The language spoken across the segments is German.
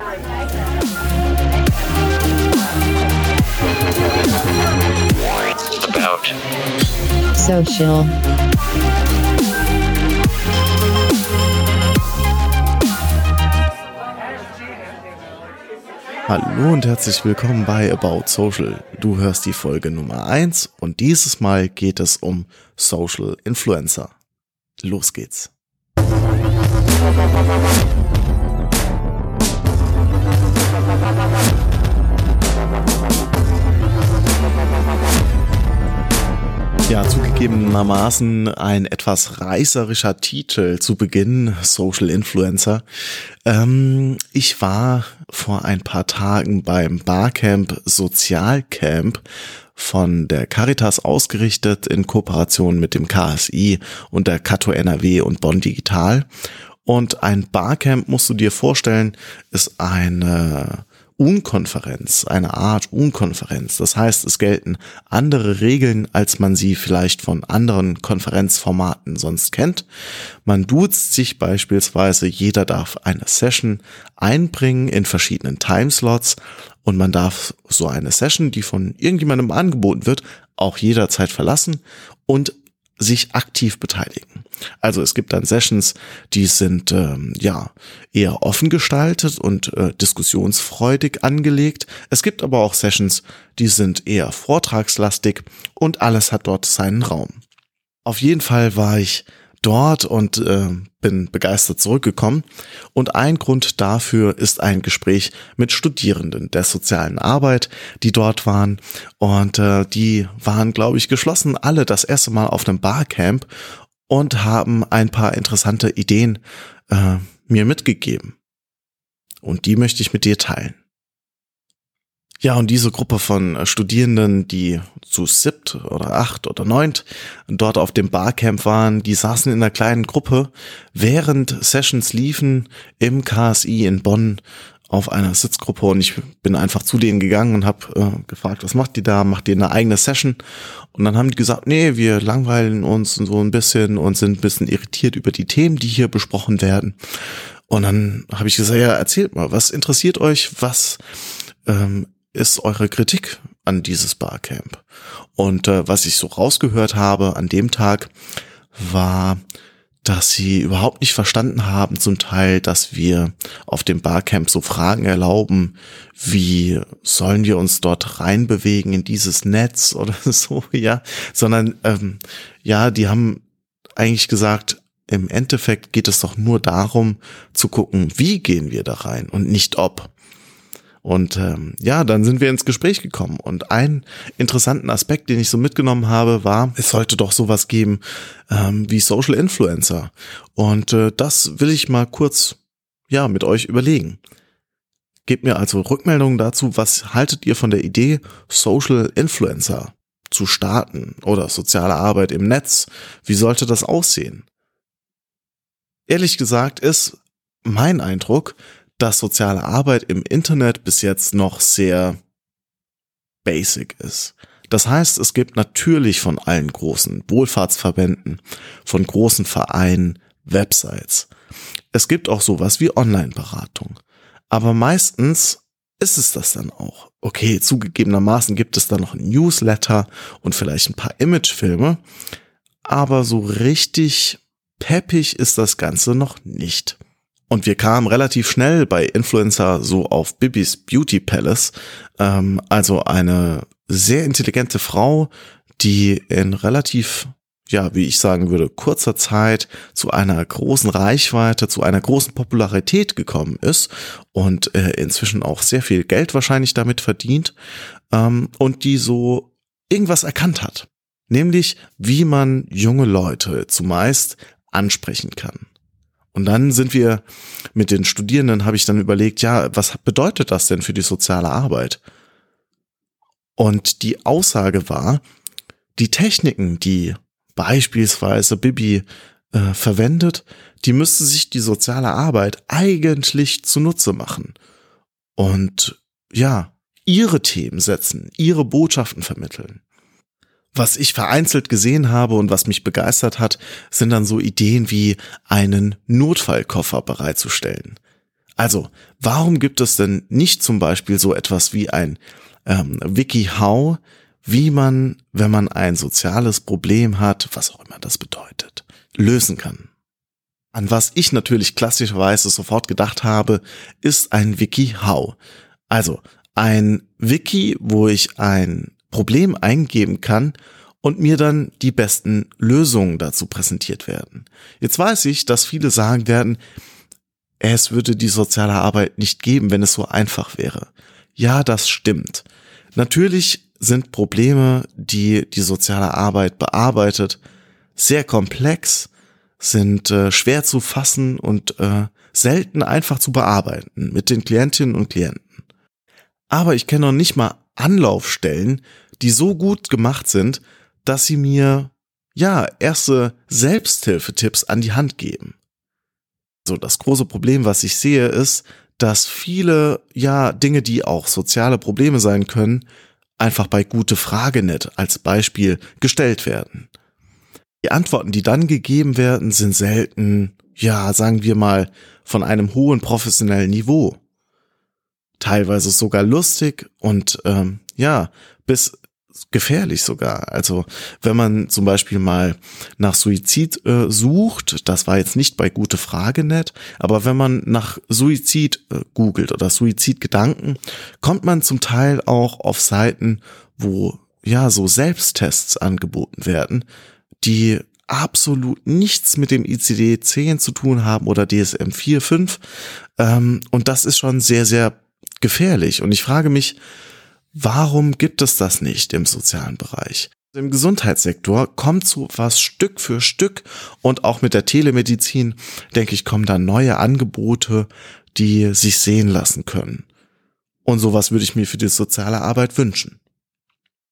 About. Social. Hallo und herzlich willkommen bei About Social. Du hörst die Folge Nummer eins und dieses Mal geht es um Social Influencer. Los geht's. Ja, zugegebenermaßen ein etwas reißerischer Titel zu Beginn, Social Influencer. Ähm, ich war vor ein paar Tagen beim Barcamp Sozialcamp von der Caritas ausgerichtet in Kooperation mit dem KSI und der Kato NRW und Bonn Digital. Und ein Barcamp musst du dir vorstellen, ist eine Unkonferenz, eine Art Unkonferenz. Das heißt, es gelten andere Regeln, als man sie vielleicht von anderen Konferenzformaten sonst kennt. Man duzt sich beispielsweise, jeder darf eine Session einbringen in verschiedenen Timeslots und man darf so eine Session, die von irgendjemandem angeboten wird, auch jederzeit verlassen und sich aktiv beteiligen. Also es gibt dann Sessions, die sind ähm, ja eher offen gestaltet und äh, diskussionsfreudig angelegt. Es gibt aber auch Sessions, die sind eher vortragslastig und alles hat dort seinen Raum. Auf jeden Fall war ich dort und äh, bin begeistert zurückgekommen. Und ein Grund dafür ist ein Gespräch mit Studierenden der sozialen Arbeit, die dort waren. Und äh, die waren, glaube ich, geschlossen alle das erste Mal auf einem Barcamp und haben ein paar interessante Ideen äh, mir mitgegeben. Und die möchte ich mit dir teilen. Ja, und diese Gruppe von äh, Studierenden, die zu siebt oder acht oder neunt dort auf dem Barcamp waren, die saßen in einer kleinen Gruppe, während Sessions liefen im KSI in Bonn auf einer Sitzgruppe und ich bin einfach zu denen gegangen und habe äh, gefragt, was macht die da? Macht ihr eine eigene Session? Und dann haben die gesagt, nee, wir langweilen uns so ein bisschen und sind ein bisschen irritiert über die Themen, die hier besprochen werden. Und dann habe ich gesagt, ja, erzählt mal, was interessiert euch? Was ähm, ist eure Kritik an dieses Barcamp? Und äh, was ich so rausgehört habe an dem Tag, war, dass sie überhaupt nicht verstanden haben, zum Teil, dass wir auf dem Barcamp so Fragen erlauben, wie sollen wir uns dort reinbewegen in dieses Netz oder so, ja, sondern ähm, ja, die haben eigentlich gesagt, im Endeffekt geht es doch nur darum zu gucken, wie gehen wir da rein und nicht ob. Und ähm, ja, dann sind wir ins Gespräch gekommen. Und ein interessanten Aspekt, den ich so mitgenommen habe, war, es sollte doch sowas geben ähm, wie Social Influencer. Und äh, das will ich mal kurz ja mit euch überlegen. Gebt mir also Rückmeldungen dazu, was haltet ihr von der Idee, Social Influencer zu starten oder soziale Arbeit im Netz? Wie sollte das aussehen? Ehrlich gesagt ist mein Eindruck, dass soziale Arbeit im Internet bis jetzt noch sehr basic ist. Das heißt, es gibt natürlich von allen großen Wohlfahrtsverbänden, von großen Vereinen, Websites. Es gibt auch sowas wie Online-Beratung. Aber meistens ist es das dann auch. Okay, zugegebenermaßen gibt es da noch ein Newsletter und vielleicht ein paar Imagefilme. Aber so richtig peppig ist das Ganze noch nicht. Und wir kamen relativ schnell bei Influencer so auf Bibis Beauty Palace, ähm, also eine sehr intelligente Frau, die in relativ ja, wie ich sagen würde, kurzer Zeit zu einer großen Reichweite, zu einer großen Popularität gekommen ist und äh, inzwischen auch sehr viel Geld wahrscheinlich damit verdient ähm, und die so irgendwas erkannt hat, nämlich wie man junge Leute zumeist ansprechen kann. Und dann sind wir mit den Studierenden, habe ich dann überlegt, ja, was bedeutet das denn für die soziale Arbeit? Und die Aussage war, die Techniken, die beispielsweise Bibi äh, verwendet, die müsste sich die soziale Arbeit eigentlich zunutze machen. Und ja, ihre Themen setzen, ihre Botschaften vermitteln. Was ich vereinzelt gesehen habe und was mich begeistert hat, sind dann so Ideen wie einen Notfallkoffer bereitzustellen. Also, warum gibt es denn nicht zum Beispiel so etwas wie ein ähm, WikiHow, wie man, wenn man ein soziales Problem hat, was auch immer das bedeutet, lösen kann? An was ich natürlich klassischerweise sofort gedacht habe, ist ein WikiHow. Also ein Wiki, wo ich ein Problem eingeben kann und mir dann die besten Lösungen dazu präsentiert werden. Jetzt weiß ich, dass viele sagen werden, es würde die soziale Arbeit nicht geben, wenn es so einfach wäre. Ja, das stimmt. Natürlich sind Probleme, die die soziale Arbeit bearbeitet, sehr komplex, sind äh, schwer zu fassen und äh, selten einfach zu bearbeiten mit den Klientinnen und Klienten. Aber ich kenne noch nicht mal Anlaufstellen, die so gut gemacht sind, dass sie mir ja erste Selbsthilfetipps an die Hand geben. So, das große Problem, was ich sehe, ist, dass viele, ja, Dinge, die auch soziale Probleme sein können, einfach bei gute Fragenet als Beispiel gestellt werden. Die Antworten, die dann gegeben werden, sind selten, ja, sagen wir mal, von einem hohen professionellen Niveau. Teilweise sogar lustig und ähm, ja, bis gefährlich sogar. Also wenn man zum Beispiel mal nach Suizid äh, sucht, das war jetzt nicht bei gute Frage net, aber wenn man nach Suizid äh, googelt oder Suizidgedanken, kommt man zum Teil auch auf Seiten, wo ja so Selbsttests angeboten werden, die absolut nichts mit dem ICD-10 zu tun haben oder DSM 4, 5. Ähm, und das ist schon sehr, sehr gefährlich. Und ich frage mich, Warum gibt es das nicht im sozialen Bereich? Im Gesundheitssektor kommt so was Stück für Stück und auch mit der Telemedizin, denke ich, kommen da neue Angebote, die sich sehen lassen können. Und sowas würde ich mir für die soziale Arbeit wünschen.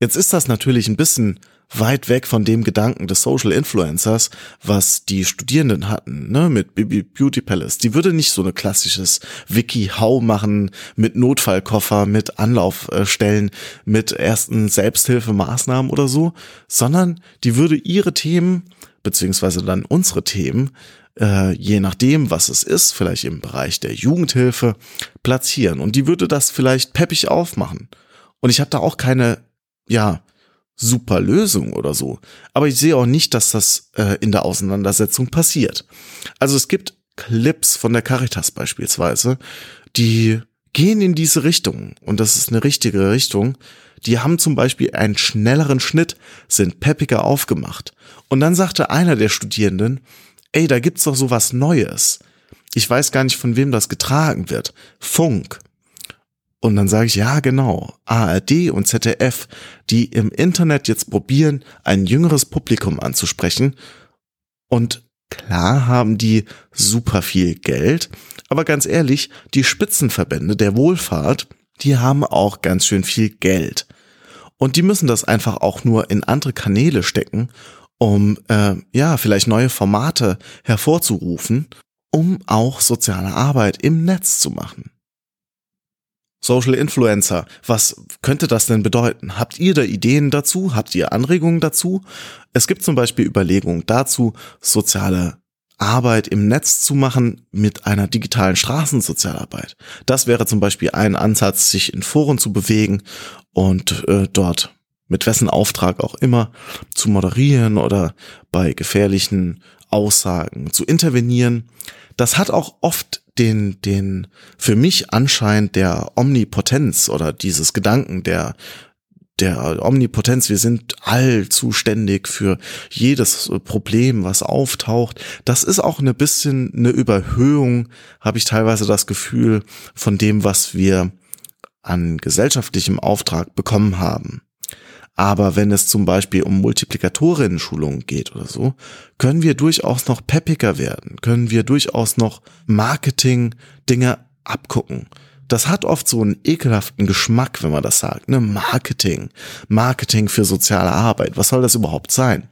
Jetzt ist das natürlich ein bisschen weit weg von dem Gedanken des Social Influencers, was die Studierenden hatten, ne, mit Beauty Palace. Die würde nicht so eine klassisches Wiki-How machen mit Notfallkoffer, mit Anlaufstellen, mit ersten Selbsthilfemaßnahmen oder so, sondern die würde ihre Themen, beziehungsweise dann unsere Themen, äh, je nachdem, was es ist, vielleicht im Bereich der Jugendhilfe, platzieren. Und die würde das vielleicht peppig aufmachen. Und ich habe da auch keine, ja, super Lösung oder so. Aber ich sehe auch nicht, dass das äh, in der Auseinandersetzung passiert. Also es gibt Clips von der Caritas beispielsweise, die gehen in diese Richtung und das ist eine richtige Richtung. Die haben zum Beispiel einen schnelleren Schnitt, sind peppiger aufgemacht. Und dann sagte einer der Studierenden, ey, da gibt's doch sowas Neues. Ich weiß gar nicht, von wem das getragen wird. Funk. Und dann sage ich, ja genau, ARD und ZDF, die im Internet jetzt probieren, ein jüngeres Publikum anzusprechen. Und klar haben die super viel Geld, aber ganz ehrlich, die Spitzenverbände der Wohlfahrt, die haben auch ganz schön viel Geld. Und die müssen das einfach auch nur in andere Kanäle stecken, um äh, ja vielleicht neue Formate hervorzurufen, um auch soziale Arbeit im Netz zu machen. Social Influencer. Was könnte das denn bedeuten? Habt ihr da Ideen dazu? Habt ihr Anregungen dazu? Es gibt zum Beispiel Überlegungen dazu, soziale Arbeit im Netz zu machen mit einer digitalen Straßensozialarbeit. Das wäre zum Beispiel ein Ansatz, sich in Foren zu bewegen und äh, dort mit wessen Auftrag auch immer zu moderieren oder bei gefährlichen Aussagen zu intervenieren. Das hat auch oft den, den für mich anscheinend der Omnipotenz oder dieses Gedanken der der Omnipotenz, wir sind allzuständig für jedes Problem, was auftaucht. Das ist auch eine bisschen eine Überhöhung, habe ich teilweise das Gefühl, von dem, was wir an gesellschaftlichem Auftrag bekommen haben. Aber wenn es zum Beispiel um Multiplikatorinnen-Schulungen geht oder so, können wir durchaus noch peppiger werden, können wir durchaus noch Marketing-Dinge abgucken. Das hat oft so einen ekelhaften Geschmack, wenn man das sagt. Ne? Marketing. Marketing für soziale Arbeit. Was soll das überhaupt sein?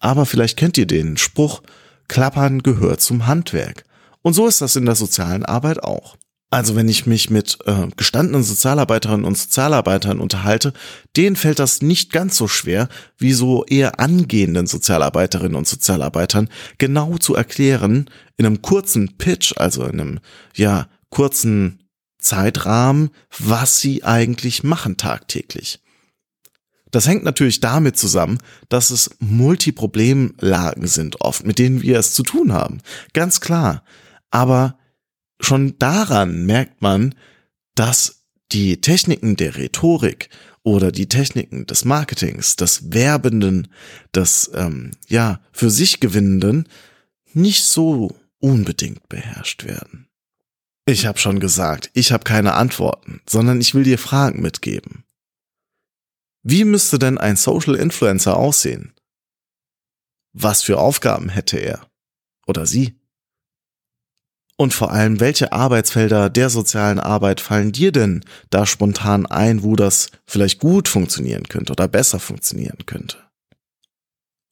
Aber vielleicht kennt ihr den Spruch, Klappern gehört zum Handwerk. Und so ist das in der sozialen Arbeit auch. Also wenn ich mich mit äh, gestandenen Sozialarbeiterinnen und Sozialarbeitern unterhalte, denen fällt das nicht ganz so schwer, wie so eher angehenden Sozialarbeiterinnen und Sozialarbeitern genau zu erklären, in einem kurzen Pitch, also in einem, ja, kurzen Zeitrahmen, was sie eigentlich machen tagtäglich. Das hängt natürlich damit zusammen, dass es Multiproblemlagen sind oft, mit denen wir es zu tun haben. Ganz klar. Aber schon daran merkt man, dass die Techniken der Rhetorik oder die Techniken des Marketings, des Werbenden, des ähm, ja für sich Gewinnenden nicht so unbedingt beherrscht werden. Ich habe schon gesagt, ich habe keine Antworten, sondern ich will dir Fragen mitgeben. Wie müsste denn ein Social Influencer aussehen? Was für Aufgaben hätte er oder sie? Und vor allem, welche Arbeitsfelder der sozialen Arbeit fallen dir denn da spontan ein, wo das vielleicht gut funktionieren könnte oder besser funktionieren könnte?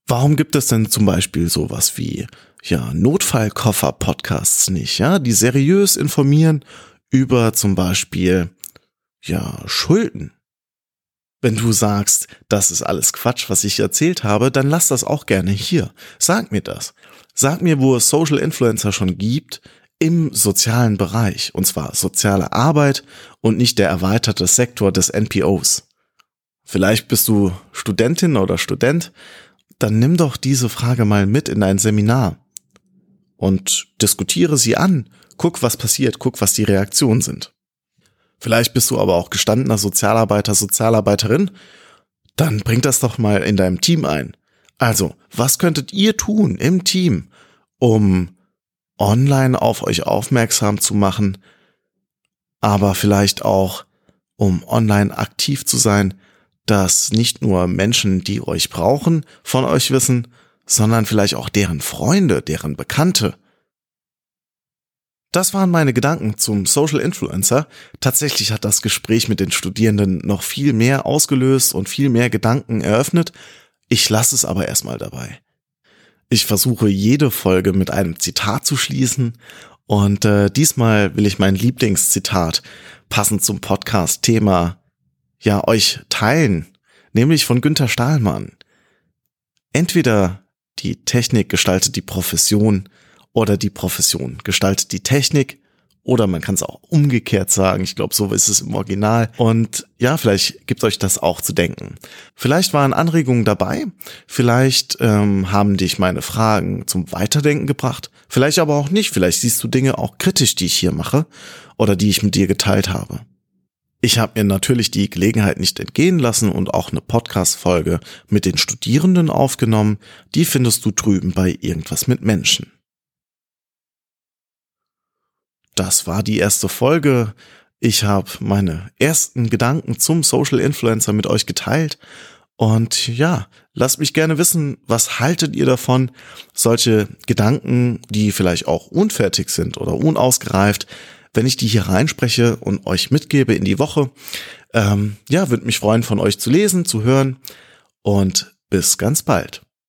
Warum gibt es denn zum Beispiel sowas wie, ja, Notfallkoffer-Podcasts nicht, ja, die seriös informieren über zum Beispiel, ja, Schulden? Wenn du sagst, das ist alles Quatsch, was ich erzählt habe, dann lass das auch gerne hier. Sag mir das. Sag mir, wo es Social Influencer schon gibt, im sozialen Bereich, und zwar soziale Arbeit und nicht der erweiterte Sektor des NPOs. Vielleicht bist du Studentin oder Student, dann nimm doch diese Frage mal mit in ein Seminar und diskutiere sie an, guck, was passiert, guck, was die Reaktionen sind. Vielleicht bist du aber auch gestandener Sozialarbeiter, Sozialarbeiterin, dann bring das doch mal in deinem Team ein. Also, was könntet ihr tun im Team, um online auf euch aufmerksam zu machen, aber vielleicht auch, um online aktiv zu sein, dass nicht nur Menschen, die euch brauchen, von euch wissen, sondern vielleicht auch deren Freunde, deren Bekannte. Das waren meine Gedanken zum Social Influencer. Tatsächlich hat das Gespräch mit den Studierenden noch viel mehr ausgelöst und viel mehr Gedanken eröffnet. Ich lasse es aber erstmal dabei. Ich versuche jede Folge mit einem Zitat zu schließen und äh, diesmal will ich mein Lieblingszitat passend zum Podcast-Thema ja euch teilen, nämlich von Günther Stahlmann. Entweder die Technik gestaltet die Profession oder die Profession gestaltet die Technik oder man kann es auch umgekehrt sagen. Ich glaube, so ist es im Original. Und ja, vielleicht gibt euch das auch zu denken. Vielleicht waren Anregungen dabei. Vielleicht ähm, haben dich meine Fragen zum Weiterdenken gebracht. Vielleicht aber auch nicht. Vielleicht siehst du Dinge auch kritisch, die ich hier mache oder die ich mit dir geteilt habe. Ich habe mir natürlich die Gelegenheit nicht entgehen lassen und auch eine Podcast-Folge mit den Studierenden aufgenommen. Die findest du drüben bei Irgendwas mit Menschen. Das war die erste Folge. Ich habe meine ersten Gedanken zum Social Influencer mit euch geteilt. Und ja, lasst mich gerne wissen, was haltet ihr davon? Solche Gedanken, die vielleicht auch unfertig sind oder unausgereift, wenn ich die hier reinspreche und euch mitgebe in die Woche. Ähm, ja, würde mich freuen, von euch zu lesen, zu hören. Und bis ganz bald.